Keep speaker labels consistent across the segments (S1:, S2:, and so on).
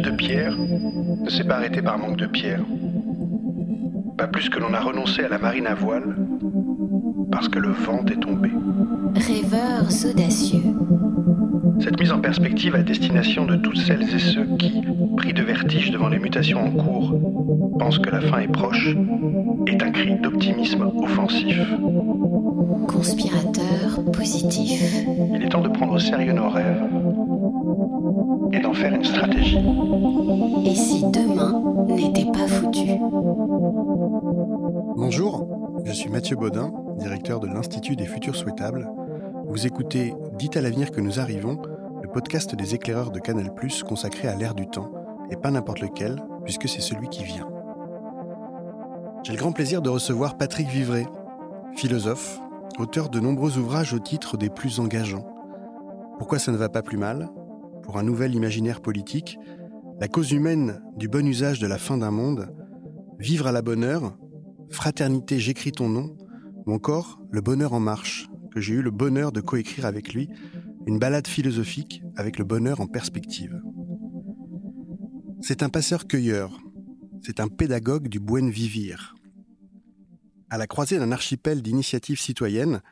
S1: De pierre ne s'est pas arrêté par manque de pierre. Pas plus que l'on a renoncé à la marine à voile parce que le vent est tombé.
S2: Rêveurs audacieux.
S1: Cette mise en perspective à destination de toutes celles et ceux qui, pris de vertige devant les mutations en cours, pensent que la fin est proche, est un cri d'optimisme offensif.
S2: Conspirateur positif.
S1: Il est temps de prendre au sérieux nos rêves et d'en faire une stratégie.
S2: Et si demain n'était pas foutu
S3: Bonjour, je suis Mathieu Baudin, directeur de l'Institut des Futurs Souhaitables. Vous écoutez Dites à l'avenir que nous arrivons, le podcast des éclaireurs de Canal+, consacré à l'ère du temps, et pas n'importe lequel, puisque c'est celui qui vient. J'ai le grand plaisir de recevoir Patrick Vivray, philosophe, auteur de nombreux ouvrages au titre des plus engageants. Pourquoi ça ne va pas plus mal? Pour un nouvel imaginaire politique, La cause humaine du bon usage de la fin d'un monde, Vivre à la bonne heure, Fraternité, j'écris ton nom, ou encore Le bonheur en marche, que j'ai eu le bonheur de coécrire avec lui, une balade philosophique avec le bonheur en perspective. C'est un passeur-cueilleur, c'est un pédagogue du buen vivir. À la croisée d'un archipel d'initiatives citoyennes,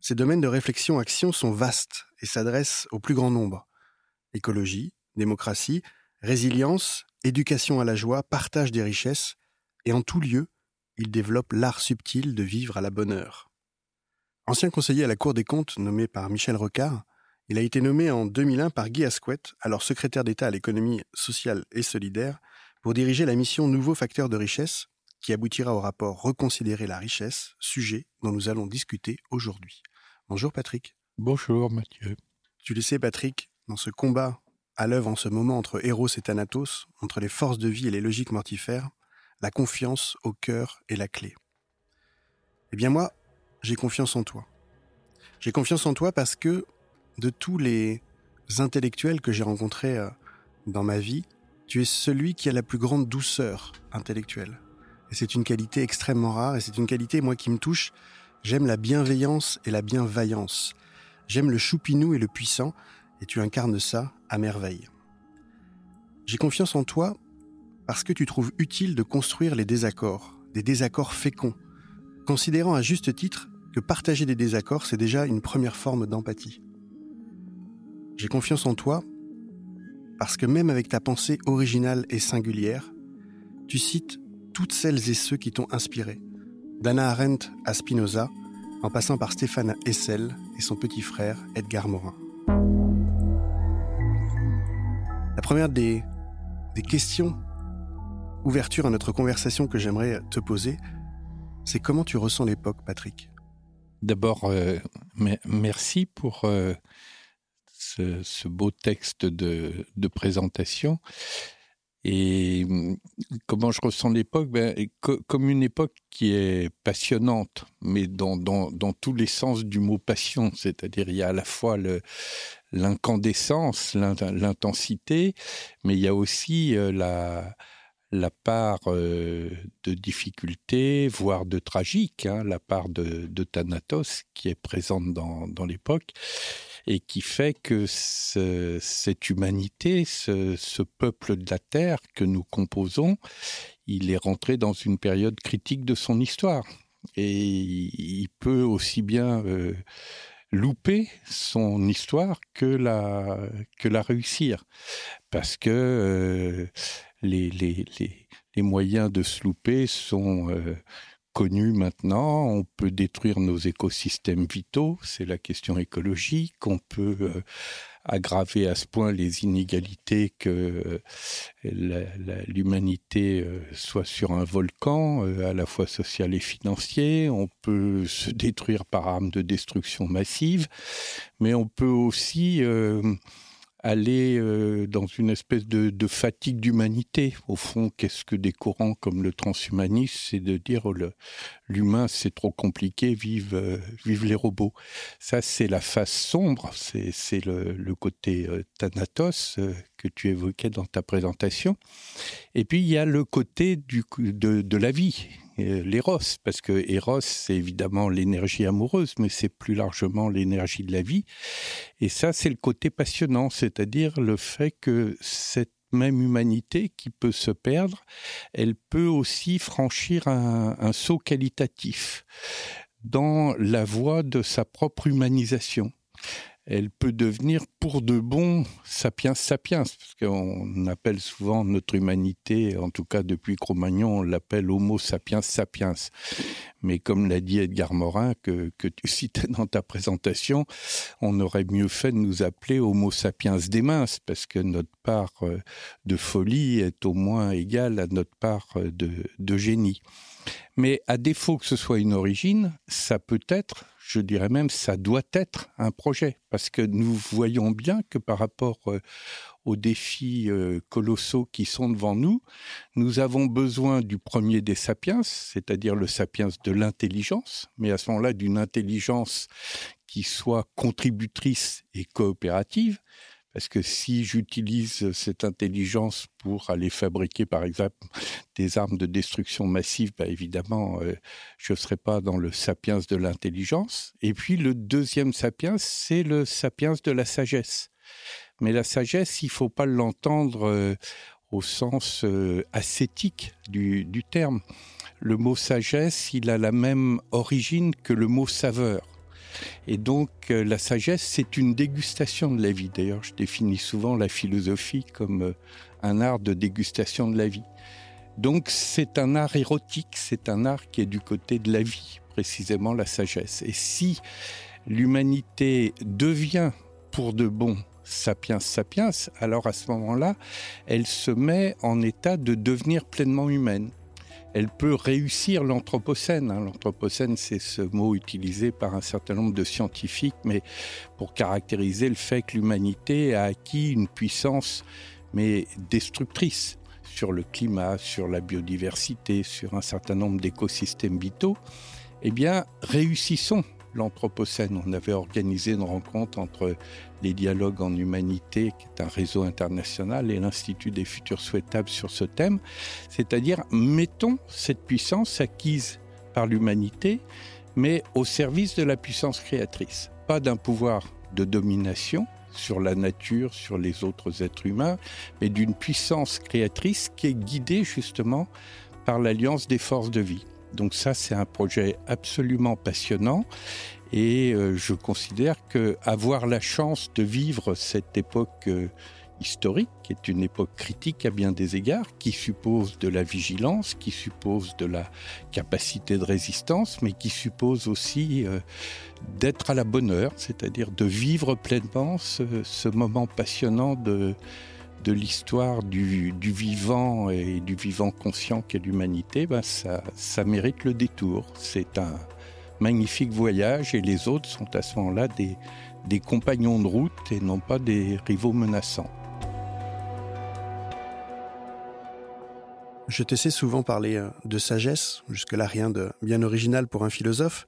S3: ses domaines de réflexion-action sont vastes et s'adressent au plus grand nombre. Écologie, démocratie, résilience, éducation à la joie, partage des richesses, et en tout lieu, il développe l'art subtil de vivre à la bonne heure. Ancien conseiller à la Cour des comptes nommé par Michel Rocard, il a été nommé en 2001 par Guy Asquette, alors secrétaire d'État à l'économie sociale et solidaire, pour diriger la mission Nouveaux facteurs de richesse, qui aboutira au rapport Reconsidérer la richesse, sujet dont nous allons discuter aujourd'hui. Bonjour Patrick.
S4: Bonjour Mathieu.
S3: Tu le sais Patrick, dans ce combat à l'œuvre en ce moment entre Eros et Thanatos, entre les forces de vie et les logiques mortifères, la confiance au cœur est la clé. Eh bien moi, j'ai confiance en toi. J'ai confiance en toi parce que de tous les intellectuels que j'ai rencontrés euh, dans ma vie, tu es celui qui a la plus grande douceur intellectuelle. Et c'est une qualité extrêmement rare et c'est une qualité, moi, qui me touche. J'aime la bienveillance et la bienveillance. J'aime le choupinou et le puissant et tu incarnes ça à merveille. J'ai confiance en toi parce que tu trouves utile de construire les désaccords, des désaccords féconds, considérant à juste titre que partager des désaccords, c'est déjà une première forme d'empathie. J'ai confiance en toi parce que même avec ta pensée originale et singulière, tu cites toutes celles et ceux qui t'ont inspiré, d'Anna Arendt à Spinoza, en passant par Stéphane Hessel et son petit frère Edgar Morin. La première des, questions, ouverture à notre conversation que j'aimerais te poser, c'est comment tu ressens l'époque, Patrick?
S4: D'abord, euh, merci pour euh, ce, beau texte de, présentation. Et comment je ressens l'époque? Ben, co Comme une époque qui est passionnante, mais dans tous les sens du mot passion. C'est-à-dire, il y a à la fois le, l'incandescence, l'intensité, mais il y a aussi euh, la, la part euh, de difficulté, voire de tragique, hein, la part de, Thanatos qui est présente dans, dans l'époque et qui fait que ce, cette humanité, ce, ce, peuple de la Terre que nous composons, il est rentré dans une période critique de son histoire. Et il peut aussi bien euh, louper son histoire que la, que la réussir. Parce que euh, les, moyens de se louper sont euh, connu maintenant. On peut détruire nos écosystèmes vitaux, c'est la question écologique. On peut euh, aggraver à ce point les inégalités que euh, l'humanité euh, soit sur un volcan, à la fois social et financier. On peut se détruire par arme de destruction massive, mais on peut aussi aller euh, dans une espèce de, fatigue d'humanité. Au fond, qu'est-ce que des courants comme le transhumanisme, c'est de dire oh, l'humain c'est trop compliqué, vive, euh, vive les robots. Ça, c'est la face sombre, c'est le, côté euh, Thanatos que tu évoquais dans ta présentation. Et puis, il y a le côté du, de, de la vie l'éros, parce que Eros, c'est évidemment l'énergie amoureuse, mais c'est plus largement l'énergie de la vie. Et ça, c'est le côté passionnant, c'est-à-dire le fait que cette même humanité qui peut se perdre, elle peut aussi franchir un saut qualitatif dans la voie de sa propre humanisation elle peut devenir pour de bon sapiens sapiens, parce qu'on appelle souvent notre humanité, en tout cas depuis Cro-Magnon, on l'appelle Homo sapiens sapiens. Mais comme l'a dit Edgar Morin, que, tu citais dans ta présentation, on aurait mieux fait de nous appeler Homo sapiens des minces, parce que notre part euh, de folie est au moins égale à notre part euh, de génie. Mais à défaut que ce soit une origine, ça peut être je dirais même, ça doit être un projet, parce que nous voyons bien que par rapport euh, aux défis euh, colossaux qui sont devant nous, nous avons besoin du premier des sapiens, c'est-à-dire le sapiens de l'intelligence, mais à ce moment-là d'une intelligence qui soit contributrice et coopérative, parce que si j'utilise cette intelligence pour aller fabriquer, par exemple, des armes de destruction massive, bah évidemment, euh, je ne serai pas dans le sapiens de l'intelligence. Et puis le deuxième sapiens, c'est le sapiens de la sagesse. Mais la sagesse, il faut pas l'entendre euh, au sens euh, ascétique du, du terme. Le mot sagesse, il a la même origine que le mot saveur. Et donc euh, la sagesse, c'est une dégustation de la vie. D'ailleurs, je définis souvent la philosophie comme euh, un art de dégustation de la vie. Donc c'est un art érotique, c'est un art qui est du côté de la vie, précisément la sagesse. Et si l'humanité devient pour de bon sapiens sapiens, alors à ce moment-là, elle se met en état de devenir pleinement humaine elle peut réussir l'Anthropocène. Hein. L'Anthropocène, c'est ce mot utilisé par un certain nombre de scientifiques, mais pour caractériser le fait que l'humanité a acquis une puissance, mais destructrice sur le climat, sur la biodiversité, sur un certain nombre d'écosystèmes vitaux. Eh bien, réussissons l'Anthropocène. On avait organisé une rencontre entre les dialogues en humanité, qui est un réseau international, et l'Institut des futurs souhaitables sur ce thème. C'est-à-dire, mettons cette puissance acquise par l'humanité, mais au service de la puissance créatrice. Pas d'un pouvoir de domination sur la nature, sur les autres êtres humains, mais d'une puissance créatrice qui est guidée justement par l'alliance des forces de vie. Donc ça, c'est un projet absolument passionnant et euh, je considère que avoir la chance de vivre cette époque euh, historique, qui est une époque critique à bien des égards, qui suppose de la vigilance, qui suppose de la capacité de résistance, mais qui suppose aussi euh, d'être à la bonne heure, c'est-à-dire de vivre pleinement ce, moment passionnant de, de l'histoire du, vivant et du vivant conscient qu'est l'humanité, ben ça, ça mérite le détour. C'est un magnifique voyage et les autres sont à ce moment-là des, des compagnons de route et non pas des rivaux menaçants.
S3: Je te sais souvent parler euh, de sagesse, jusque-là rien de bien original pour un philosophe,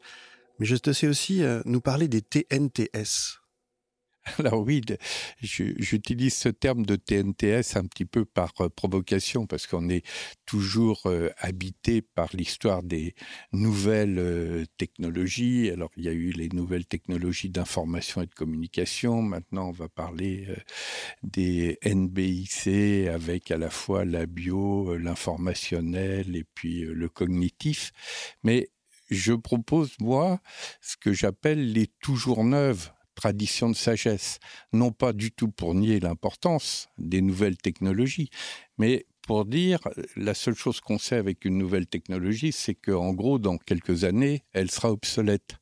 S3: mais je te sais aussi euh, nous parler des TNTS.
S4: Alors oui, j'utilise ce terme de TNTS un petit peu par euh, provocation parce qu'on est toujours euh, habité par l'histoire des nouvelles euh, technologies. Alors il y a eu les nouvelles technologies d'information et de communication. Maintenant, on va parler des NBIC avec à la fois la bio, l'informationnel et puis le cognitif. Mais je propose, moi, ce que j'appelle les toujours neuves tradition de sagesse, non pas du tout pour nier l'importance des nouvelles technologies, mais pour dire, la seule chose qu'on sait avec une nouvelle technologie, c'est qu'en gros, dans quelques années, elle sera obsolète.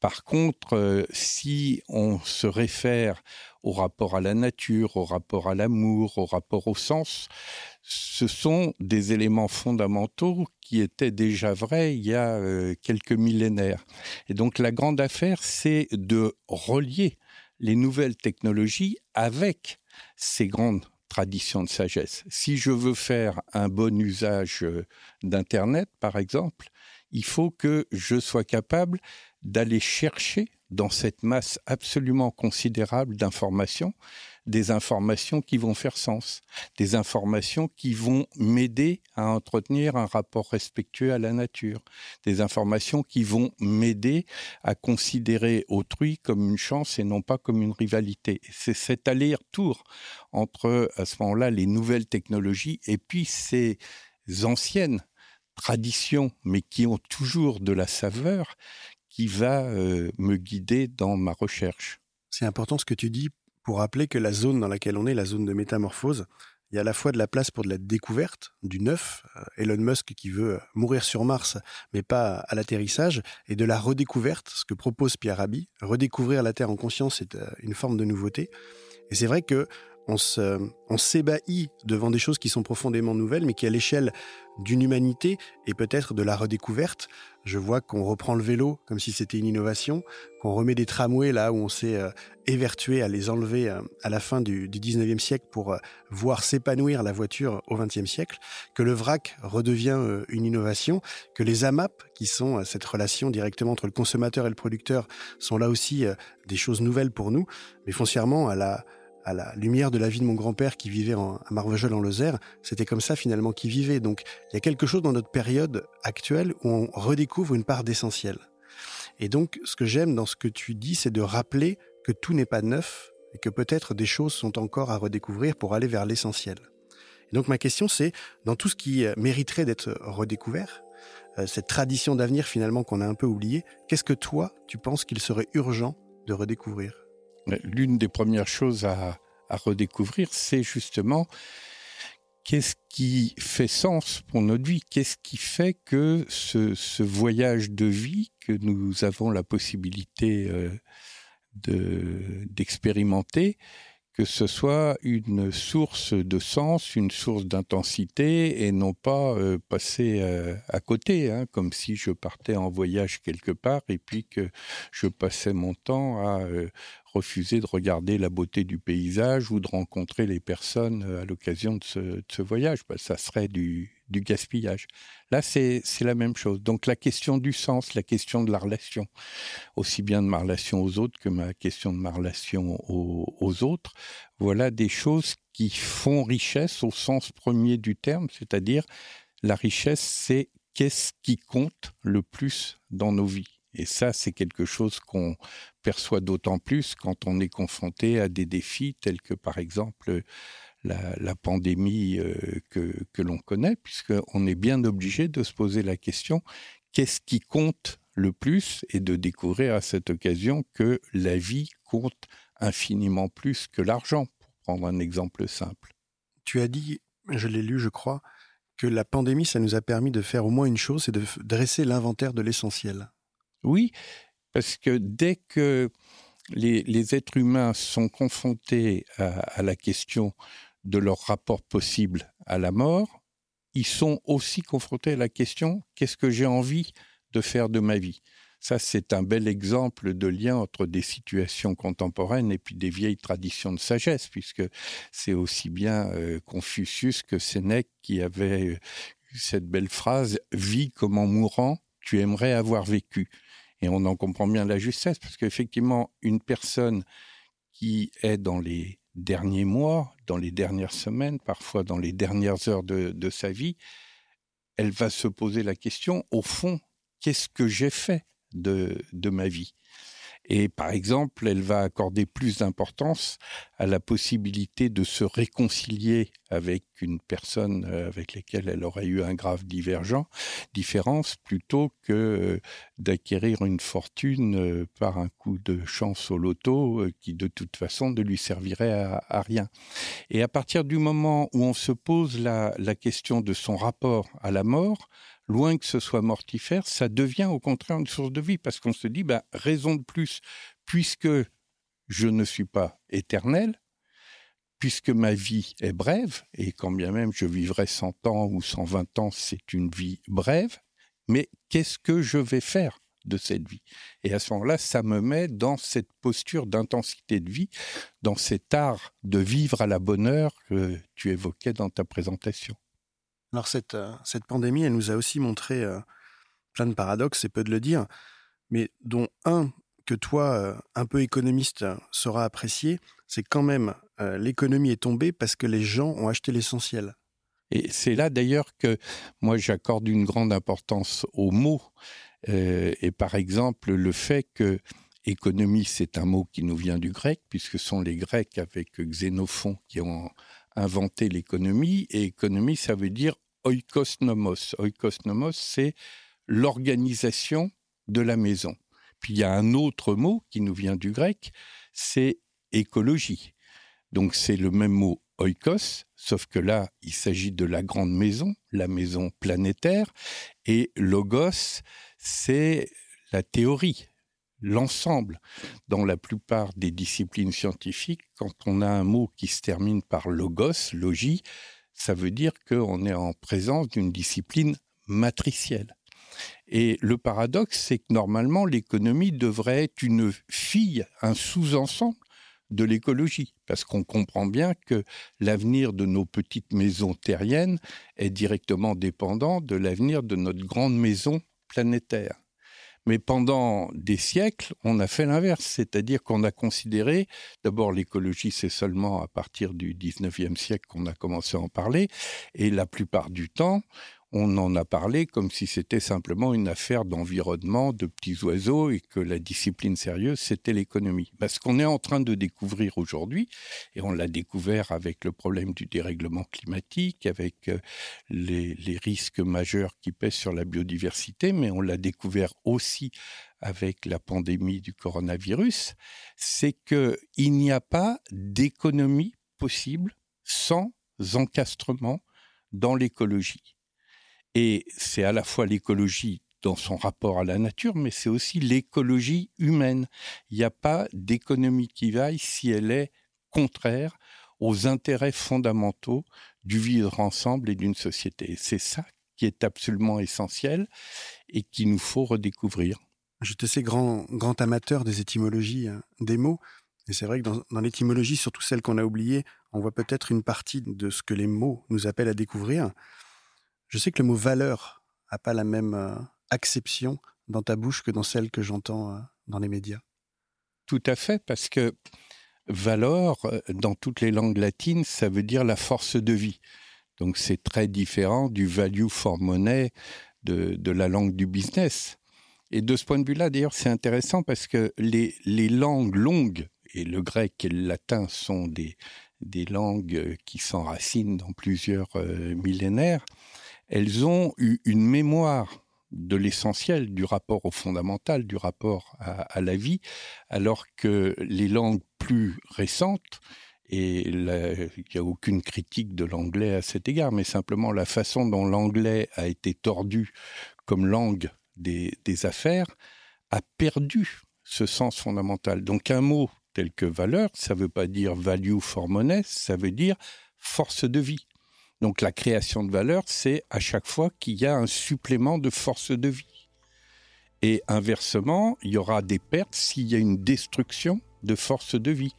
S4: Par contre, euh, si on se réfère au rapport à la nature, au rapport à l'amour, au rapport au sens, ce sont des éléments fondamentaux qui étaient déjà vrais il y a euh, quelques millénaires. Et donc la grande affaire, c'est de relier les nouvelles technologies avec ces grandes traditions de sagesse. Si je veux faire un bon usage euh, d'Internet, par exemple, il faut que je sois capable d'aller chercher dans cette masse absolument considérable d'informations, des informations qui vont faire sens, des informations qui vont m'aider à entretenir un rapport respectueux à la nature, des informations qui vont m'aider à considérer autrui comme une chance et non pas comme une rivalité. C'est cet aller-retour entre, à ce moment-là, les nouvelles technologies et puis ces anciennes traditions, mais qui ont toujours de la saveur, qui va euh, me guider dans ma recherche.
S3: C'est important ce que tu dis pour rappeler que la zone dans laquelle on est, la zone de métamorphose, il y a à la fois de la place pour de la découverte, du neuf, euh, Elon Musk qui veut euh, mourir sur Mars, mais pas à l'atterrissage, et de la redécouverte, ce que propose Pierre Rabhi. Redécouvrir la Terre en conscience, c'est une forme de nouveauté. Et c'est vrai que on s'ébahit devant des choses qui sont profondément nouvelles, mais qui à l'échelle d'une humanité et peut-être de la redécouverte, je vois qu'on reprend le vélo comme si c'était une innovation, qu'on remet des tramways là où on s'est euh, évertué à les enlever euh, à la fin du, du 19e siècle pour euh, voir s'épanouir la voiture au 20e siècle, que le vrac redevient une innovation, que les AMAP, qui sont cette relation directement entre le consommateur et le producteur, sont là aussi des choses nouvelles pour nous, mais foncièrement à la à la lumière de la vie de mon grand-père qui vivait en, à Marvejols en Lozère, c'était comme ça finalement qu'il vivait. Donc il y a quelque chose dans notre période actuelle où on redécouvre une part d'essentiel. Et donc ce que j'aime dans ce que tu dis, c'est de rappeler que tout n'est pas neuf et que peut-être des choses sont encore à redécouvrir pour aller vers l'essentiel. Et donc ma question c'est, dans tout ce qui mériterait d'être redécouvert, euh, cette tradition d'avenir finalement qu'on a un peu oubliée, qu'est-ce que toi tu penses qu'il serait urgent de redécouvrir?
S4: L'une des premières choses à, redécouvrir, c'est justement qu'est-ce qui fait sens pour notre vie Qu'est-ce qui fait que ce, voyage de vie que nous avons la possibilité euh, d'expérimenter, que ce soit une source de sens, une source d'intensité, et non pas euh, passer euh, à côté, hein, comme si je partais en voyage quelque part et puis que je passais mon temps à refuser de regarder la beauté du paysage ou de rencontrer les personnes euh, à l'occasion de ce, voyage. Bah, ça serait du, gaspillage. Là, c'est la même chose. Donc la question du sens, la question de la relation, aussi bien de ma relation aux autres que ma question de ma relation aux, autres, voilà des choses qui font richesse au sens premier du terme, c'est-à-dire la richesse, c'est qu'est-ce qui compte le plus dans nos vies. Et ça, c'est quelque chose qu'on perçoit d'autant plus quand on est confronté à des défis tels que, par exemple, la, pandémie euh, que, que l'on connaît, puisqu'on est bien obligé de se poser la question qu'est-ce qui compte le plus et de découvrir à cette occasion que la vie compte infiniment plus que l'argent, pour prendre un exemple simple.
S3: Tu as dit, je l'ai lu, je crois, que la pandémie, ça nous a permis de faire au moins une chose, c'est de dresser l'inventaire de l'essentiel.
S4: Oui, parce que dès que les, êtres humains sont confrontés à, la question de leur rapport possible à la mort, ils sont aussi confrontés à la question qu'est-ce que j'ai envie de faire de ma vie? Ça, c'est un bel exemple de lien entre des situations contemporaines et puis des vieilles traditions de sagesse, puisque c'est aussi bien euh, Confucius que Sénèque qui avait euh, cette belle phrase « Vis comme en mourant, tu aimerais avoir vécu ». Et on en comprend bien la justesse, parce qu'effectivement, une personne qui est dans les derniers mois, dans les dernières semaines, parfois dans les dernières heures de, sa vie, elle va se poser la question, au fond, qu'est-ce que j'ai fait de, ma vie? Et par exemple, elle va accorder plus d'importance à la possibilité de se réconcilier avec une personne euh, avec laquelle elle aurait eu un grave divergent, différence, plutôt que euh, d'acquérir une fortune euh, par un coup de chance au loto qui de toute façon ne lui servirait à, rien. Et à partir du moment où on se pose la, la question de son rapport à la mort, loin que ce soit mortifère, ça devient au contraire une source de vie, parce qu'on se dit, bah, raison de plus, puisque je ne suis pas éternel, puisque ma vie est brève, et quand bien même je vivrai 100 ans ou 120 ans, c'est une vie brève, mais qu'est-ce que je vais faire de cette vie? Et à ce moment-là, ça me met dans cette posture d'intensité de vie, dans cet art de vivre à la bonne heure que tu évoquais dans ta présentation.
S3: Alors cette, euh, cette pandémie, elle nous a aussi montré euh, plein de paradoxes, c'est peu de le dire, mais dont un que toi, euh, un peu économiste, sauras apprécier, c'est quand même l'économie est tombée parce que les gens ont acheté l'essentiel.
S4: Et c'est là d'ailleurs que moi j'accorde une grande importance aux mots. et par exemple, le fait que économie, c'est un mot qui nous vient du grec, puisque ce sont les Grecs avec Xénophon qui ont inventé l'économie, et économie, ça veut dire oikosnomos. Oikosnomos, c'est l'organisation de la maison. Puis il y a un autre mot qui nous vient du grec, c'est écologie. Donc c'est le même mot oikos, sauf que là, il s'agit de la grande maison, la maison planétaire, et logos, c'est la théorie, l'ensemble. Dans la plupart des disciplines scientifiques, quand on a un mot qui se termine par logos, logie, ça veut dire qu'on est en présence d'une discipline matricielle. Et le paradoxe, c'est que normalement, l'économie devrait être une fille, un sous-ensemble de l'écologie, parce qu'on comprend bien que l'avenir de nos petites maisons terriennes est directement dépendant de l'avenir de notre grande maison planétaire. Mais pendant des siècles, on a fait l'inverse, c'est-à-dire qu'on a considéré, d'abord l'écologie, c'est seulement à partir du 19e siècle qu'on a commencé à en parler, et la plupart du temps, on en a parlé comme si c'était simplement une affaire d'environnement, de petits oiseaux, et que la discipline sérieuse, c'était l'économie. Ce qu'on est en train de découvrir aujourd'hui, et on l'a découvert avec le problème du dérèglement climatique, avec euh, les, les risques majeurs qui pèsent sur la biodiversité, mais on l'a découvert aussi avec la pandémie du coronavirus, c'est qu'il n'y a pas d'économie possible sans encastrement dans l'écologie. Et c'est à la fois l'écologie dans son rapport à la nature, mais c'est aussi l'écologie humaine. Il n'y a pas d'économie qui vaille si elle est contraire aux intérêts fondamentaux du vivre ensemble et d'une société. C'est ça qui est absolument essentiel et qu'il nous faut redécouvrir.
S3: Je te sais grand, grand amateur des étymologies hein, des mots. Et c'est vrai que dans, dans l'étymologie, surtout celle qu'on a oubliée, on voit peut-être une partie de ce que les mots nous appellent à découvrir. Je sais que le mot valeur n'a pas la même euh, acception dans ta bouche que dans celle que j'entends euh, dans les médias.
S4: Tout à fait, parce que valeur, euh, dans toutes les langues latines, ça veut dire la force de vie. Donc c'est très différent du value for money de, la langue du business. Et de ce point de vue-là, d'ailleurs, c'est intéressant parce que les, langues longues, et le grec et le latin sont des, des langues qui s'enracinent dans plusieurs millénaires, elles ont eu une mémoire de l'essentiel, du rapport au fondamental, du rapport à, la vie, alors que les langues plus récentes, et il n'y a aucune critique de l'anglais à cet égard, mais simplement la façon dont l'anglais a été tordu comme langue des, des affaires, a perdu ce sens fondamental. Donc un mot tel que valeur, ça ne veut pas dire value for money, ça veut dire force de vie. Donc la création de valeur, c'est à chaque fois qu'il y a un supplément de force de vie. Et inversement, il y aura des pertes s'il y a une destruction de force de vie.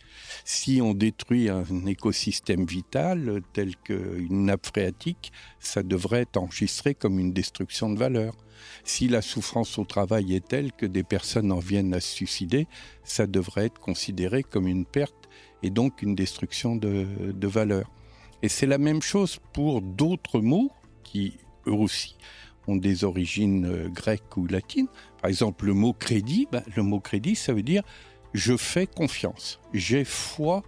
S4: Si on détruit un écosystème vital tel qu'une nappe phréatique, ça devrait être enregistré comme une destruction de valeur. Si la souffrance au travail est telle que des personnes en viennent à se suicider, ça devrait être considéré comme une perte et donc une destruction de, de valeur. Et c'est la même chose pour d'autres mots qui, eux aussi, ont des origines euh, grecques ou latines. Par exemple, le mot crédit, ben, le mot crédit, ça veut dire je fais confiance, j'ai foi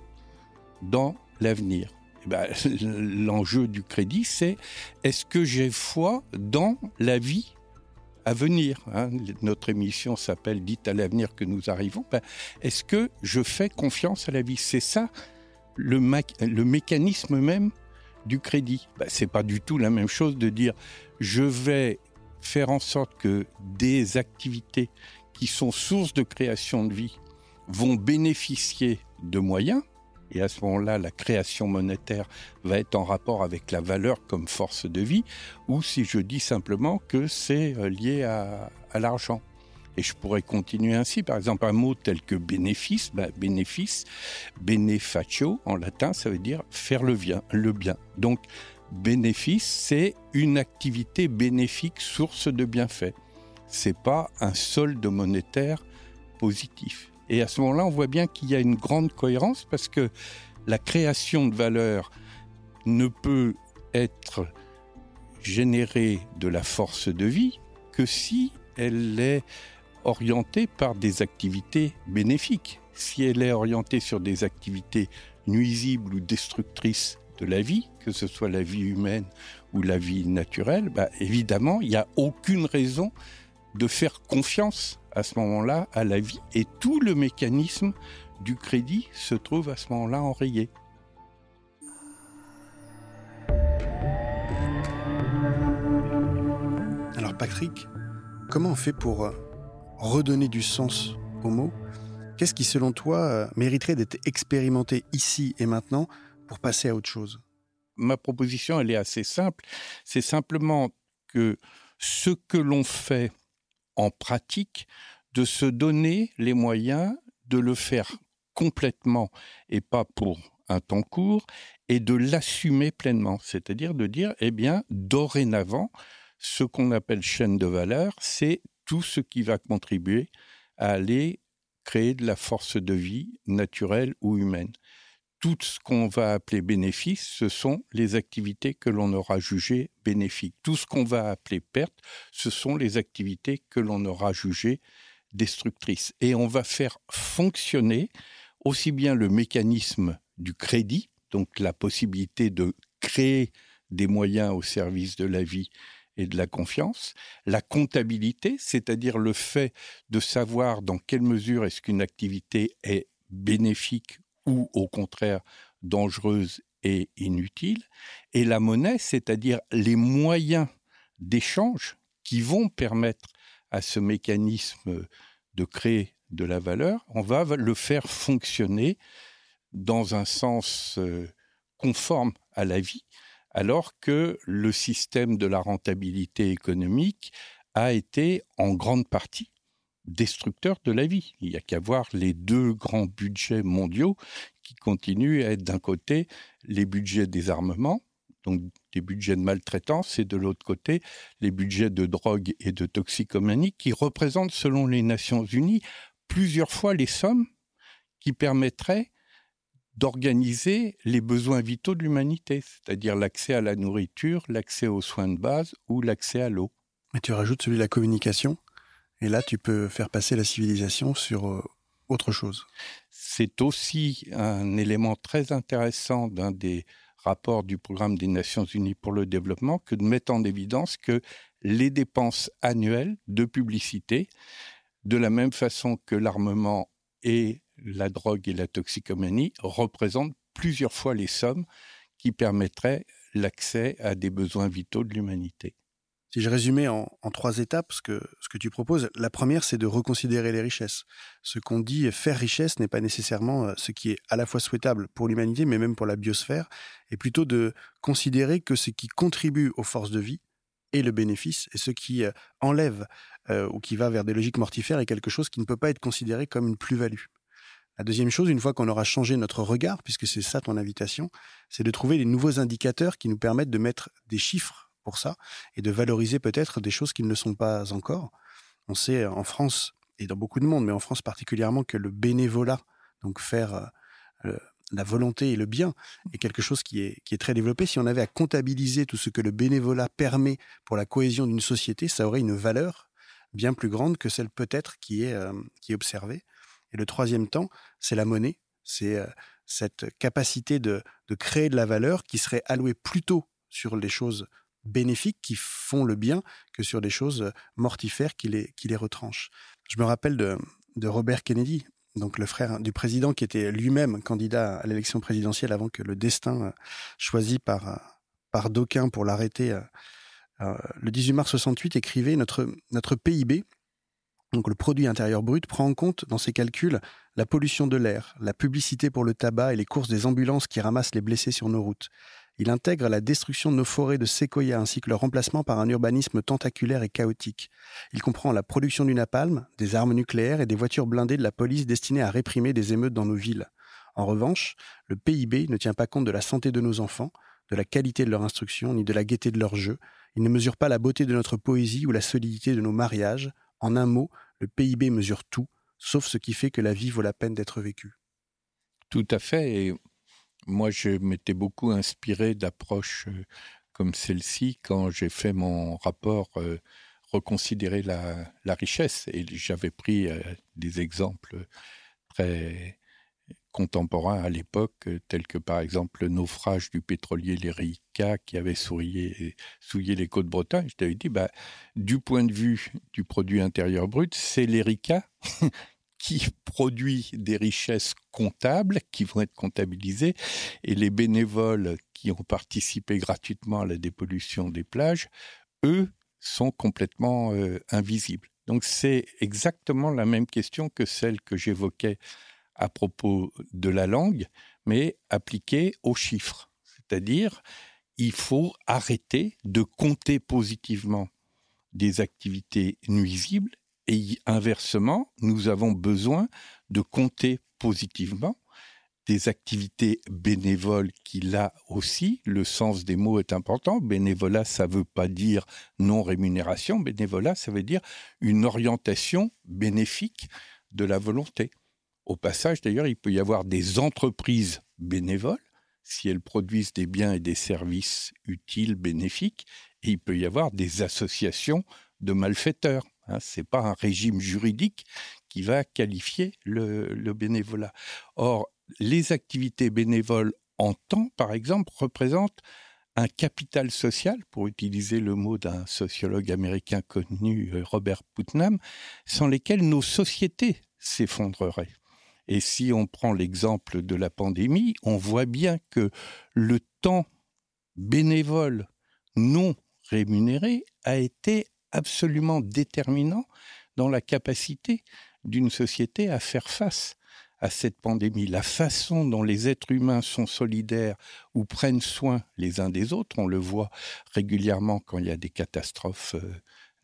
S4: dans l'avenir. Eh ben, l'enjeu du crédit, c'est est-ce que j'ai foi dans la vie à venir hein? Notre émission s'appelle Dites à l'avenir que nous arrivons. Ben, est-ce que je fais confiance à la vie? C'est ça le, mécanisme même du crédit. Ben, c'est pas du tout la même chose de dire je vais faire en sorte que des activités qui sont source de création de vie vont bénéficier de moyens et à ce moment-là, la création monétaire va être en rapport avec la valeur comme force de vie, ou si je dis simplement que c'est euh, lié à, l'argent. Et je pourrais continuer ainsi. Par exemple, un mot tel que bénéfice, ben, bénéfice, benefacio en latin, ça veut dire faire le bien. Le bien. Donc, bénéfice, c'est une activité bénéfique, source de bienfaits. C'est pas un solde monétaire positif. Et à ce moment-là, on voit bien qu'il y a une grande cohérence parce que la création de valeur ne peut être générée de la force de vie que si elle est orientée par des activités bénéfiques. Si elle est orientée sur des activités nuisibles ou destructrices de la vie, que ce soit la vie humaine ou la vie naturelle, bah évidemment, il n'y a aucune raison de faire confiance à ce moment-là à la vie et tout le mécanisme du crédit se trouve à ce moment-là enrayé.
S3: Alors Patrick, comment on fait pour euh, redonner du sens aux mots Qu'est-ce qui, selon toi, euh, mériterait d'être expérimenté ici et maintenant pour passer à autre chose?
S4: Ma proposition, elle est assez simple. C'est simplement que ce que l'on fait en pratique de se donner les moyens de le faire complètement et pas pour un temps court et de l'assumer pleinement, c'est-à-dire de dire, eh bien, dorénavant, ce qu'on appelle chaîne de valeur, c'est tout ce qui va contribuer à aller créer de la force de vie naturelle ou humaine. Tout ce qu'on va appeler bénéfice, ce sont les activités que l'on aura jugées bénéfiques. Tout ce qu'on va appeler perte, ce sont les activités que l'on aura jugées destructrices. Et on va faire fonctionner aussi bien le mécanisme du crédit, donc la possibilité de créer des moyens au service de la vie et de la confiance, la comptabilité, c'est-à-dire le fait de savoir dans quelle mesure est-ce qu'une activité est bénéfique ou au contraire dangereuse et inutile, et la monnaie, c'est-à-dire les moyens d'échange qui vont permettre à ce mécanisme de créer de la valeur, on va le faire fonctionner dans un sens euh, conforme à la vie, alors que le système de la rentabilité économique a été en grande partie destructeur de la vie. Il n'y a qu'à voir les deux grands budgets mondiaux qui continuent à être d'un côté les budgets des armements, donc des budgets de maltraitance, et de l'autre côté, les budgets de drogue et de toxicomanie, qui représentent, selon les Nations Unies, plusieurs fois les sommes qui permettraient d'organiser les besoins vitaux de l'humanité, c'est-à-dire l'accès à la nourriture, l'accès aux soins de base ou l'accès à l'eau.
S3: Mais tu rajoutes celui de la communication, et là tu peux faire passer la civilisation sur euh, autre chose.
S4: C'est aussi un élément très intéressant d'un des rapport du programme des Nations Unies pour le développement que de mettre en évidence que les dépenses annuelles de publicité, de la même façon que l'armement et la drogue et la toxicomanie, représentent plusieurs fois les sommes qui permettraient l'accès à des besoins vitaux de l'humanité.
S3: Si je résumais en, trois étapes ce que, tu proposes, la première, c'est de reconsidérer les richesses. Ce qu'on dit faire richesse n'est pas nécessairement euh, ce qui est à la fois souhaitable pour l'humanité, mais même pour la biosphère, et plutôt de considérer que ce qui contribue aux forces de vie est le bénéfice, et ce qui euh, enlève euh, ou qui va vers des logiques mortifères est quelque chose qui ne peut pas être considéré comme une plus-value. La deuxième chose, une fois qu'on aura changé notre regard, puisque c'est ça ton invitation, c'est de trouver les nouveaux indicateurs qui nous permettent de mettre des chiffres pour ça et de valoriser peut-être des choses qui ne le sont pas encore. On sait en France et dans beaucoup de monde, mais en France particulièrement, que le bénévolat, donc faire euh, la volonté et le bien est quelque chose qui est, très développé. Si on avait à comptabiliser tout ce que le bénévolat permet pour la cohésion d'une société, ça aurait une valeur bien plus grande que celle peut-être euh, qui est observée. Et le troisième temps, c'est la monnaie, c'est euh, cette capacité de, créer de la valeur qui serait allouée plutôt sur les choses bénéfiques qui font le bien que sur des choses mortifères qui les, qui retranchent. Je me rappelle de, Robert Kennedy, donc le frère du président qui était lui-même candidat à l'élection présidentielle avant que le destin euh, choisi par, euh, par d'aucuns pour l'arrêter euh, le 18 mars 68 écrivait notre, notre PIB, donc le produit intérieur brut, prend en compte dans ses calculs la pollution de l'air, la publicité pour le tabac et les courses des ambulances qui ramassent les blessés sur nos routes. Il intègre la destruction de nos forêts de séquoia ainsi que leur remplacement par un urbanisme tentaculaire et chaotique. Il comprend la production du napalm, des armes nucléaires et des voitures blindées de la police destinées à réprimer des émeutes dans nos villes. En revanche, le PIB ne tient pas compte de la santé de nos enfants, de la qualité de leur instruction, ni de la gaieté de leur jeu. Il ne mesure pas la beauté de notre poésie ou la solidité de nos mariages. En un mot, le PIB mesure tout, sauf ce qui fait que la vie vaut la peine d'être vécue.
S4: Tout à fait. Et moi, je m'étais beaucoup inspiré d'approches euh, comme celle-ci quand j'ai fait mon rapport euh, Reconsidérer la, richesse. Et j'avais pris euh, des exemples très contemporains à l'époque, tels que par exemple le naufrage du pétrolier l'Erika qui avait souillé, les côtes Bretagne. Je t'avais dit, bah, du point de vue du produit intérieur brut, c'est l'Erika qui produit des richesses comptables qui vont être comptabilisées et les bénévoles qui ont participé gratuitement à la dépollution des plages, eux, sont complètement euh, invisibles. Donc c'est exactement la même question que celle que j'évoquais à propos de la langue, mais appliquée aux chiffres. C'est-à-dire, il faut arrêter de compter positivement des activités nuisibles et inversement, nous avons besoin de compter positivement des activités bénévoles qui, là aussi, le sens des mots est important. Bénévolat, ça ne veut pas dire non rémunération. Bénévolat, ça veut dire une orientation bénéfique de la volonté. Au passage, d'ailleurs, il peut y avoir des entreprises bénévoles si elles produisent des biens et des services utiles, bénéfiques, et il peut y avoir des associations de malfaiteurs. Hein, Ce n'est pas un régime juridique qui va qualifier le, bénévolat. Or, les activités bénévoles en temps, par exemple, représentent un capital social, pour utiliser le mot d'un sociologue américain connu, euh, Robert Putnam, sans lesquels nos sociétés s'effondreraient. Et si on prend l'exemple de la pandémie, on voit bien que le temps bénévole non rémunéré a été absolument déterminant dans la capacité d'une société à faire face à cette pandémie. La façon dont les êtres humains sont solidaires ou prennent soin les uns des autres, on le voit régulièrement quand il y a des catastrophes euh,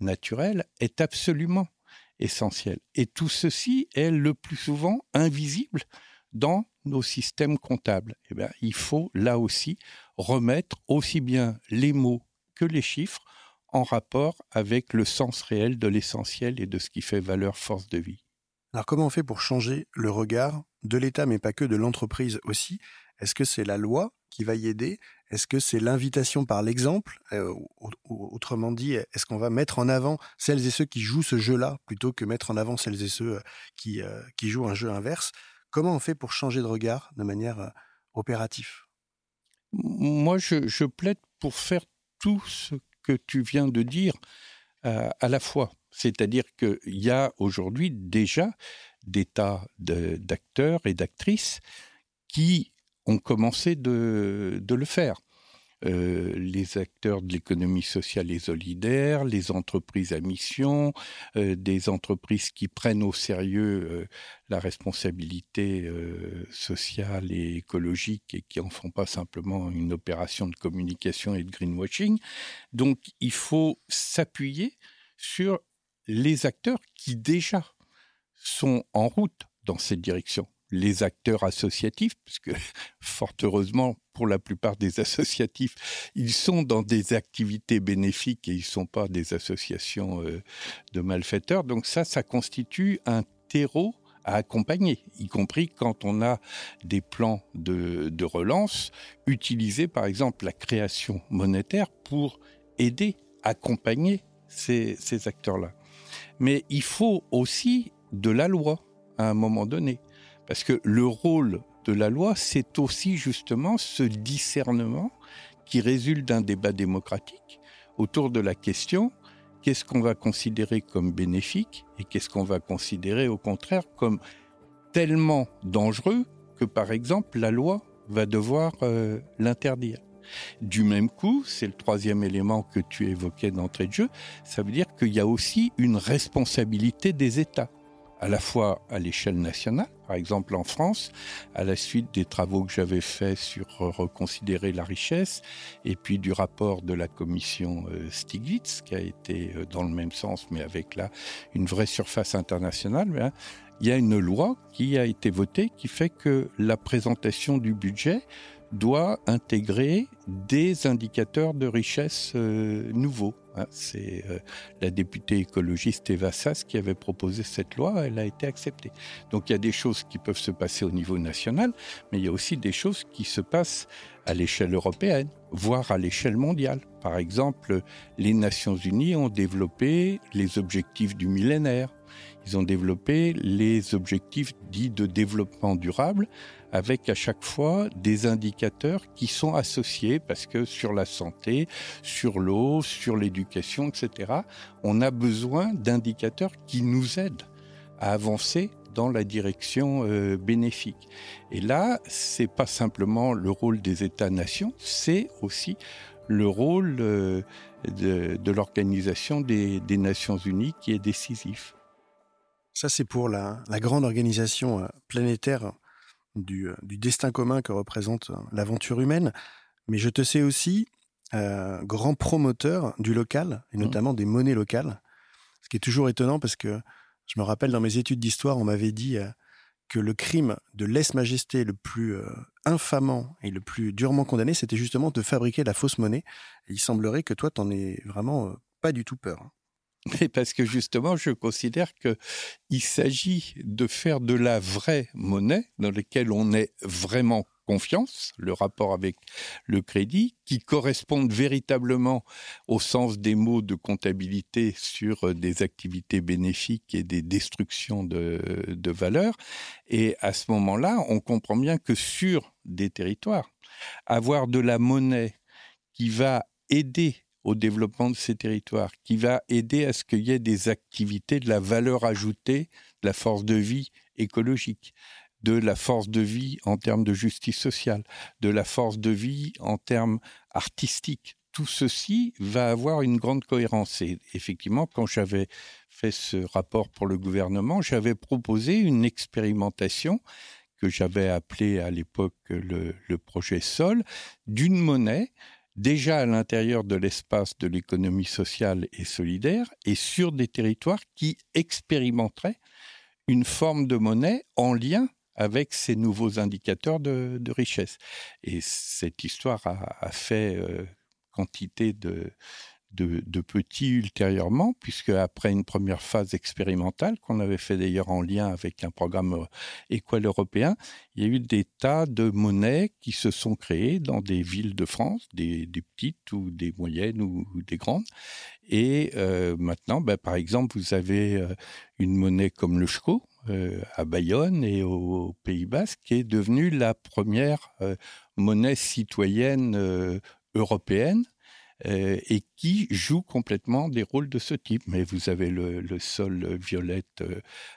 S4: naturelles, est absolument essentiel. Et tout ceci est le plus souvent invisible dans nos systèmes comptables. Eh bien, il faut là aussi remettre aussi bien les mots que les chiffres en rapport avec le sens réel de l'essentiel et de ce qui fait valeur force de vie.
S3: Alors comment on fait pour changer le regard de l'État, mais pas que de l'entreprise aussi? Est-ce que c'est la loi qui va y aider? Est-ce que c'est l'invitation par l'exemple? Euh, Autrement dit, est-ce qu'on va mettre en avant celles et ceux qui jouent ce jeu-là plutôt que mettre en avant celles et ceux euh, qui, euh, qui jouent un jeu inverse? Comment on fait pour changer de regard de manière opérative?
S4: Moi, je, plaide pour faire tout ce que tu viens de dire à la fois. C'est-à-dire qu'il y a aujourd'hui déjà des tas d'acteurs et d'actrices qui ont commencé de, le faire. Euh, les acteurs de l'économie sociale et solidaire, les entreprises à mission, euh, des entreprises qui prennent au sérieux euh, la responsabilité sociale et écologique et qui en font pas simplement une opération de communication et de greenwashing. Donc il faut s'appuyer sur les acteurs qui déjà sont en route dans cette direction les acteurs associatifs, puisque fort heureusement, pour la plupart des associatifs, ils sont dans des activités bénéfiques et ils ne sont pas des associations euh, de malfaiteurs. Donc ça, ça constitue un terreau à accompagner, y compris quand on a des plans de, relance, utiliser par exemple la création monétaire pour aider, accompagner ces, ces acteurs-là. Mais il faut aussi de la loi à un moment donné. Parce que le rôle de la loi, c'est aussi justement ce discernement qui résulte d'un débat démocratique autour de la question qu'est-ce qu'on va considérer comme bénéfique et qu'est-ce qu'on va considérer au contraire comme tellement dangereux que par exemple la loi va devoir euh, l'interdire. Du même coup, c'est le troisième élément que tu évoquais d'entrée de jeu, ça veut dire qu'il y a aussi une responsabilité des États à la fois à l'échelle nationale, par exemple en France, à la suite des travaux que j'avais faits sur reconsidérer la richesse, et puis du rapport de la commission euh, Stiglitz, qui a été euh, dans le même sens, mais avec là une vraie surface internationale, hein, il y a une loi qui a été votée qui fait que la présentation du budget doit intégrer des indicateurs de richesse euh, nouveaux. Hein. C'est euh, la députée écologiste Eva Sass qui avait proposé cette loi, elle a été acceptée. Donc il y a des choses qui peuvent se passer au niveau national, mais il y a aussi des choses qui se passent à l'échelle européenne, voire à l'échelle mondiale. Par exemple, les Nations Unies ont développé les objectifs du millénaire. Ils ont développé les objectifs dits de développement durable avec à chaque fois des indicateurs qui sont associés parce que sur la santé, sur l'eau, sur l'éducation, etc., on a besoin d'indicateurs qui nous aident à avancer dans la direction euh, bénéfique. Et là, c'est pas simplement le rôle des États-nations, c'est aussi le rôle euh, de, l'organisation des, Nations Unies qui est décisif.
S3: Ça, c'est pour la, grande organisation euh, planétaire du, destin commun que représente l'aventure humaine. Mais je te sais aussi grand promoteur du local, et mmh. notamment des monnaies locales. Ce qui est toujours étonnant parce que je me rappelle dans mes études d'histoire, on m'avait dit euh, que le crime de lèse-majesté le plus euh, infamant et le plus durement condamné, c'était justement de fabriquer la fausse monnaie. Et il semblerait que toi, t'en aies vraiment euh, pas du tout peur.
S4: Mais parce que justement, je considère que il s'agit de faire de la vraie monnaie dans laquelle on est vraiment confiance, le rapport avec le crédit, qui correspondent véritablement au sens des mots de comptabilité sur euh, des activités bénéfiques et des destructions de, de valeur. Et à ce moment-là, on comprend bien que sur des territoires, avoir de la monnaie qui va aider au développement de ces territoires, qui va aider à ce qu'il y ait des activités de la valeur ajoutée, de la force de vie écologique, de la force de vie en termes de justice sociale, de la force de vie en termes artistiques. Tout ceci va avoir une grande cohérence. Et effectivement, quand j'avais fait ce rapport pour le gouvernement, j'avais proposé une expérimentation que j'avais appelée à l'époque le, le projet SOL, d'une monnaie déjà à l'intérieur de l'espace de l'économie sociale et solidaire et sur des territoires qui expérimenteraient une forme de monnaie en lien avec ces nouveaux indicateurs de, richesse. Et cette histoire a, fait euh, quantité de, de, petits ultérieurement, puisque après une première phase expérimentale, qu'on avait fait d'ailleurs en lien avec un programme euh, équal européen, il y a eu des tas de monnaies qui se sont créées dans des villes de France, des, petites ou des moyennes ou, des grandes. Et euh, maintenant, ben, par exemple, vous avez une monnaie comme le SCHO, euh, à Bayonne et au Pays Basque, qui est devenue la première euh, monnaie citoyenne euh, européenne et qui joue complètement des rôles de ce type. Mais vous avez le, sol violette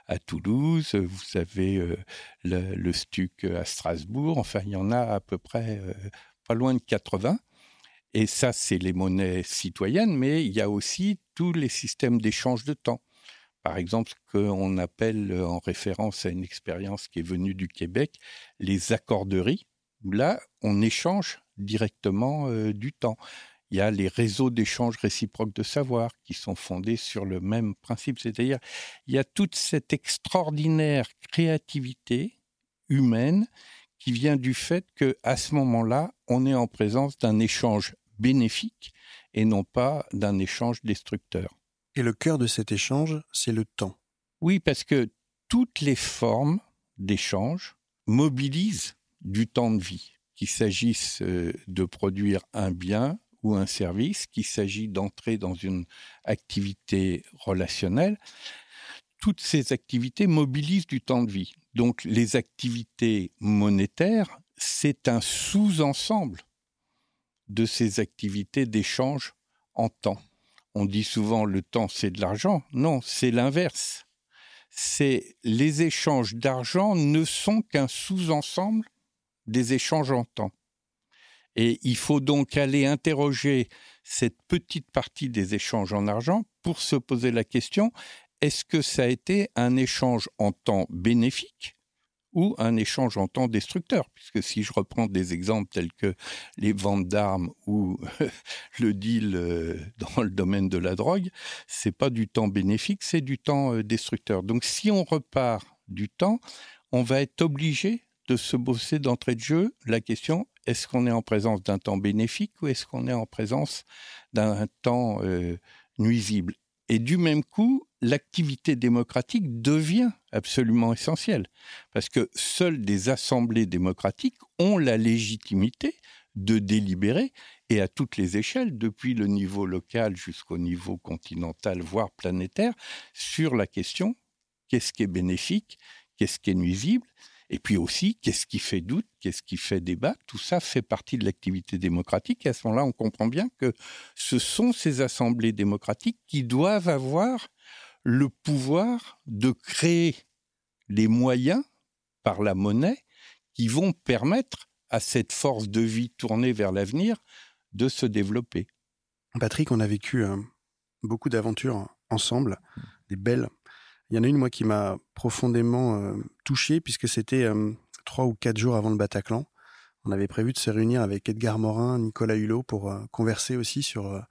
S4: à Toulouse, vous avez le, le, stuc à Strasbourg, enfin il y en a à peu près pas loin de 80. Et ça, c'est les monnaies citoyennes, mais il y a aussi tous les systèmes d'échange de temps par exemple ce qu'on appelle euh, en référence à une expérience qui est venue du Québec, les accorderies, là, on échange directement euh, du temps. Il y a les réseaux d'échange réciproque de savoir qui sont fondés sur le même principe, c'est-à-dire il y a toute cette extraordinaire créativité humaine qui vient du fait que à ce moment-là, on est en présence d'un échange bénéfique et non pas d'un échange destructeur.
S3: Et le cœur de cet échange, c'est le temps.
S4: Oui, parce que toutes les formes d'échange mobilisent du temps de vie, qu'il s'agisse euh, de produire un bien ou un service, qu'il s'agit d'entrer dans une activité relationnelle. Toutes ces activités mobilisent du temps de vie. Donc les activités monétaires, c'est un sous-ensemble de ces activités d'échange en temps. On dit souvent le temps c'est de l'argent. Non, c'est l'inverse. C'est les échanges d'argent ne sont qu'un sous-ensemble des échanges en temps. Et il faut donc aller interroger cette petite partie des échanges en argent pour se poser la question, est-ce que ça a été un échange en temps bénéfique ou un échange en temps destructeur, puisque si je reprends des exemples tels que les ventes d'armes ou le deal euh, dans le domaine de la drogue, c'est pas du temps bénéfique, c'est du temps euh, destructeur. Donc si on repart du temps, on va être obligé de se bosser d'entrée de jeu la question est-ce qu'on est en présence d'un temps bénéfique ou est-ce qu'on est en présence d'un temps euh, nuisible? Et du même coup, l'activité démocratique devient absolument essentielle, parce que seules des assemblées démocratiques ont la légitimité de délibérer, et à toutes les échelles, depuis le niveau local jusqu'au niveau continental, voire planétaire, sur la question qu'est-ce qui est bénéfique, qu'est-ce qui est nuisible, et puis aussi, qu'est-ce qui fait doute, qu'est-ce qui fait débat, tout ça fait partie de l'activité démocratique. Et à ce moment-là, on comprend bien que ce sont ces assemblées démocratiques qui doivent avoir le pouvoir de créer les moyens par la monnaie qui vont permettre à cette force de vie tournée vers l'avenir de se développer.
S3: Patrick, on a vécu euh, beaucoup d'aventures ensemble, des belles. Il y en a une, moi, qui m'a profondément euh, touché, puisque c'était euh, trois ou quatre jours avant le Bataclan. On avait prévu de se réunir avec Edgar Morin, Nicolas Hulot, pour converser aussi sur,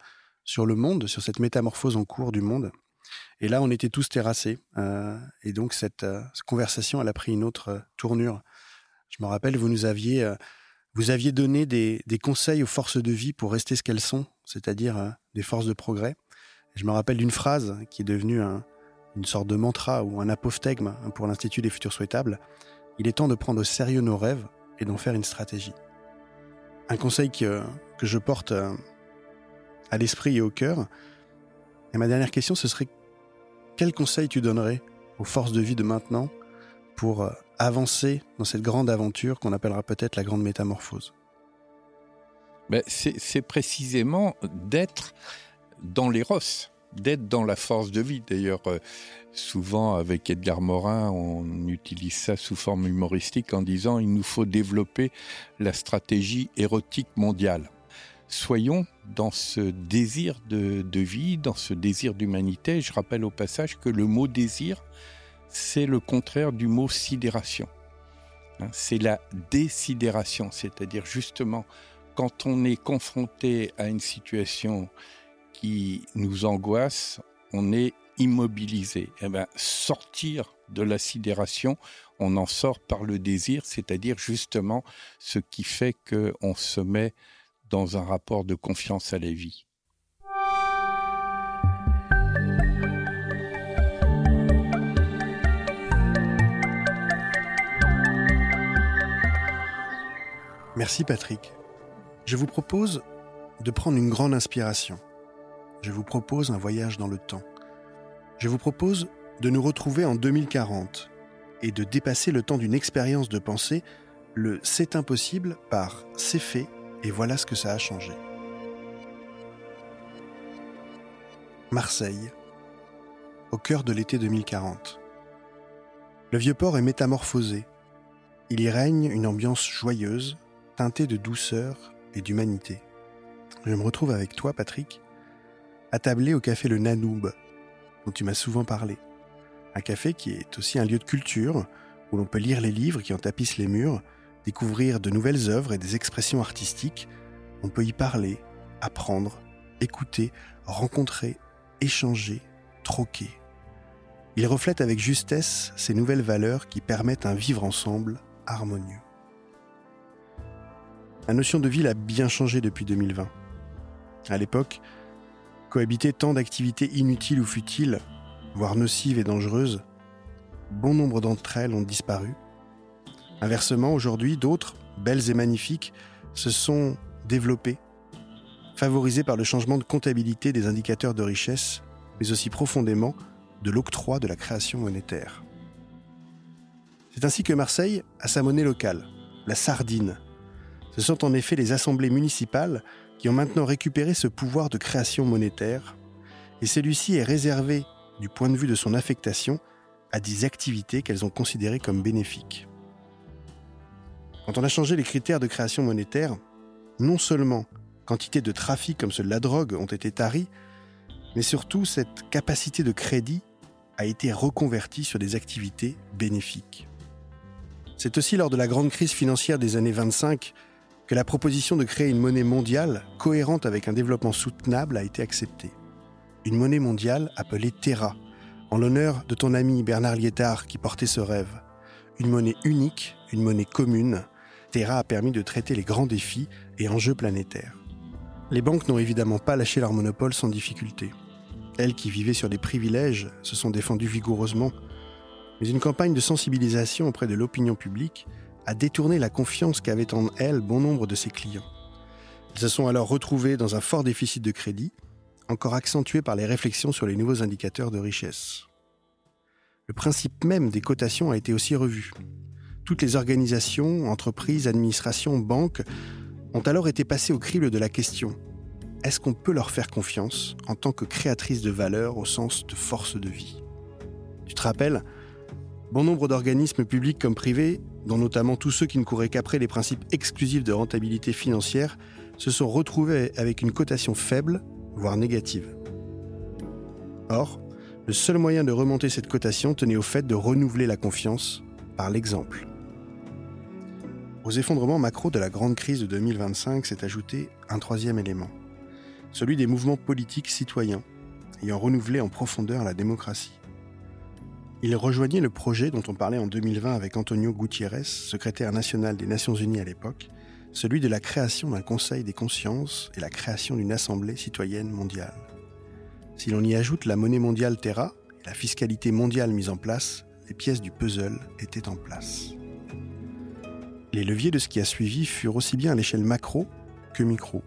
S3: sur le monde, sur cette métamorphose en cours du monde. Et là, on était tous terrassés. Euh, et donc, cette, euh, conversation, elle a pris une autre euh, tournure. Je me rappelle, vous nous aviez, vous aviez donné des, conseils aux forces de vie pour rester ce qu'elles sont, c'est-à-dire des forces de progrès. je me rappelle d'une phrase qui est devenue une sorte de mantra ou un apophthegme pour l'Institut des futurs souhaitables. Il est temps de prendre au sérieux nos rêves et d'en faire une stratégie. Un conseil que, que je porte à l'esprit et au cœur, et ma dernière question, ce serait quel conseil tu donnerais aux forces de vie de maintenant pour euh, avancer dans cette grande aventure qu'on appellera peut-être la grande métamorphose?
S4: Ben, C'est précisément d'être dans l'éros, d'être dans la force de vie. D'ailleurs, euh, souvent avec Edgar Morin, on utilise ça sous forme humoristique en disant il nous faut développer la stratégie érotique mondiale soyons dans ce désir de, vie, dans ce désir d'humanité. Je rappelle au passage que le mot désir, c'est le contraire du mot sidération. Hein, c'est la désidération, c'est-à-dire justement quand on est confronté à une situation qui nous angoisse, on est immobilisé. Eh ben, sortir de la sidération, on en sort par le désir, c'est-à-dire justement ce qui fait qu'on se met dans un rapport de confiance à la vie.
S3: Merci Patrick. Je vous propose de prendre une grande inspiration. Je vous propose un voyage dans le temps. Je vous propose de nous retrouver en 2040 et de dépasser le temps d'une expérience de pensée, le c'est impossible par c'est fait et voilà ce que ça a changé. Marseille, au cœur de l'été 2040. Le vieux port est métamorphosé. Il y règne une ambiance joyeuse, teintée de douceur et d'humanité. Je me retrouve avec toi, Patrick, attablé au café Le Nanoub, dont tu m'as souvent parlé. Un café qui est aussi un lieu de culture, où l'on peut lire les livres qui en tapissent les murs découvrir de nouvelles œuvres et des expressions artistiques, on peut y parler, apprendre, écouter, rencontrer, échanger, troquer. Il reflète avec justesse ces nouvelles valeurs qui permettent un vivre ensemble harmonieux. La notion de ville a bien changé depuis 2020. À l'époque, cohabiter tant d'activités inutiles ou futiles, voire nocives et dangereuses, bon nombre d'entre elles ont disparu. Inversement, aujourd'hui, d'autres, belles et magnifiques, se sont développées, favorisées par le changement de comptabilité des indicateurs de richesse, mais aussi profondément de l'octroi de la création monétaire. C'est ainsi que Marseille a sa monnaie locale, la sardine. Ce sont en effet les assemblées municipales qui ont maintenant récupéré ce pouvoir de création monétaire, et celui-ci est réservé, du point de vue de son affectation, à des activités qu'elles ont considérées comme bénéfiques. Quand on a changé les critères de création monétaire, non seulement quantité de trafic comme ceux de la drogue ont été taris, mais surtout cette capacité de crédit a été reconvertie sur des activités bénéfiques. C'est aussi lors de la grande crise financière des années 25 que la proposition de créer une monnaie mondiale cohérente avec un développement soutenable a été acceptée. Une monnaie mondiale appelée Terra, en l'honneur de ton ami Bernard Liétard qui portait ce rêve. Une monnaie unique, une monnaie commune, Terra a permis de traiter les grands défis et enjeux planétaires. Les banques n'ont évidemment pas lâché leur monopole sans difficulté. Elles qui vivaient sur des privilèges se sont défendues vigoureusement, mais une campagne de sensibilisation auprès de l'opinion publique a détourné la confiance qu'avaient en elles bon nombre de ses clients. Elles se sont alors retrouvées dans un fort déficit de crédit, encore accentué par les réflexions sur les nouveaux indicateurs de richesse. Le principe même des cotations a été aussi revu. Toutes les organisations, entreprises, administrations, banques ont alors été passées au crible de la question est-ce qu'on peut leur faire confiance en tant que créatrice de valeur au sens de force de vie? Tu te rappelles? Bon nombre d'organismes publics comme privés, dont notamment tous ceux qui ne couraient qu'après les principes exclusifs de rentabilité financière, se sont retrouvés avec une cotation faible, voire négative. Or, le seul moyen de remonter cette cotation tenait au fait de renouveler la confiance par l'exemple. Aux effondrements macro de la grande crise de 2025 s'est ajouté un troisième élément, celui des mouvements politiques citoyens ayant renouvelé en profondeur la démocratie. Il rejoignait le projet dont on parlait en 2020 avec Antonio Gutiérrez, secrétaire national des Nations Unies à l'époque, celui de la création d'un Conseil des consciences et la création d'une Assemblée citoyenne mondiale. Si l'on y ajoute la monnaie mondiale Terra et la fiscalité mondiale mise en place, les pièces du puzzle étaient en place. Les leviers de ce qui a suivi furent aussi bien à l'échelle macro que micro.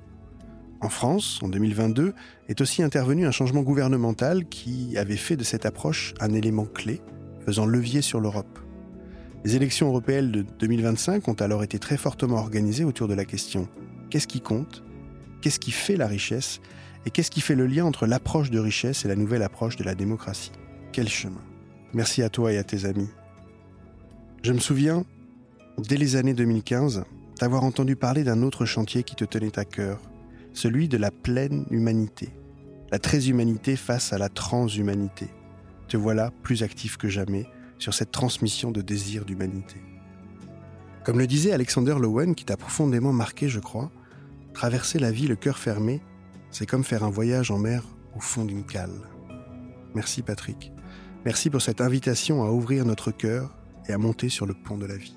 S3: En France, en 2022, est aussi intervenu un changement gouvernemental qui avait fait de cette approche un élément clé, faisant levier sur l'Europe. Les élections européennes de 2025 ont alors été très fortement organisées autour de la question qu'est-ce qui compte? Qu'est-ce qui fait la richesse? Et qu'est-ce qui fait le lien entre l'approche de richesse et la nouvelle approche de la démocratie? Quel chemin! Merci à toi et à tes amis. Je me souviens, dès les années 2015, d'avoir entendu parler d'un autre chantier qui te tenait à cœur, celui de la pleine humanité, la très-humanité face à la transhumanité. Te voilà plus actif que jamais sur cette transmission de désir d'humanité. Comme le disait Alexander Lowen, qui t'a profondément marqué, je crois, traverser la vie le cœur fermé, c'est comme faire un voyage en mer au fond d'une cale. Merci Patrick. Merci pour cette invitation à ouvrir notre cœur et à monter sur le pont de la vie.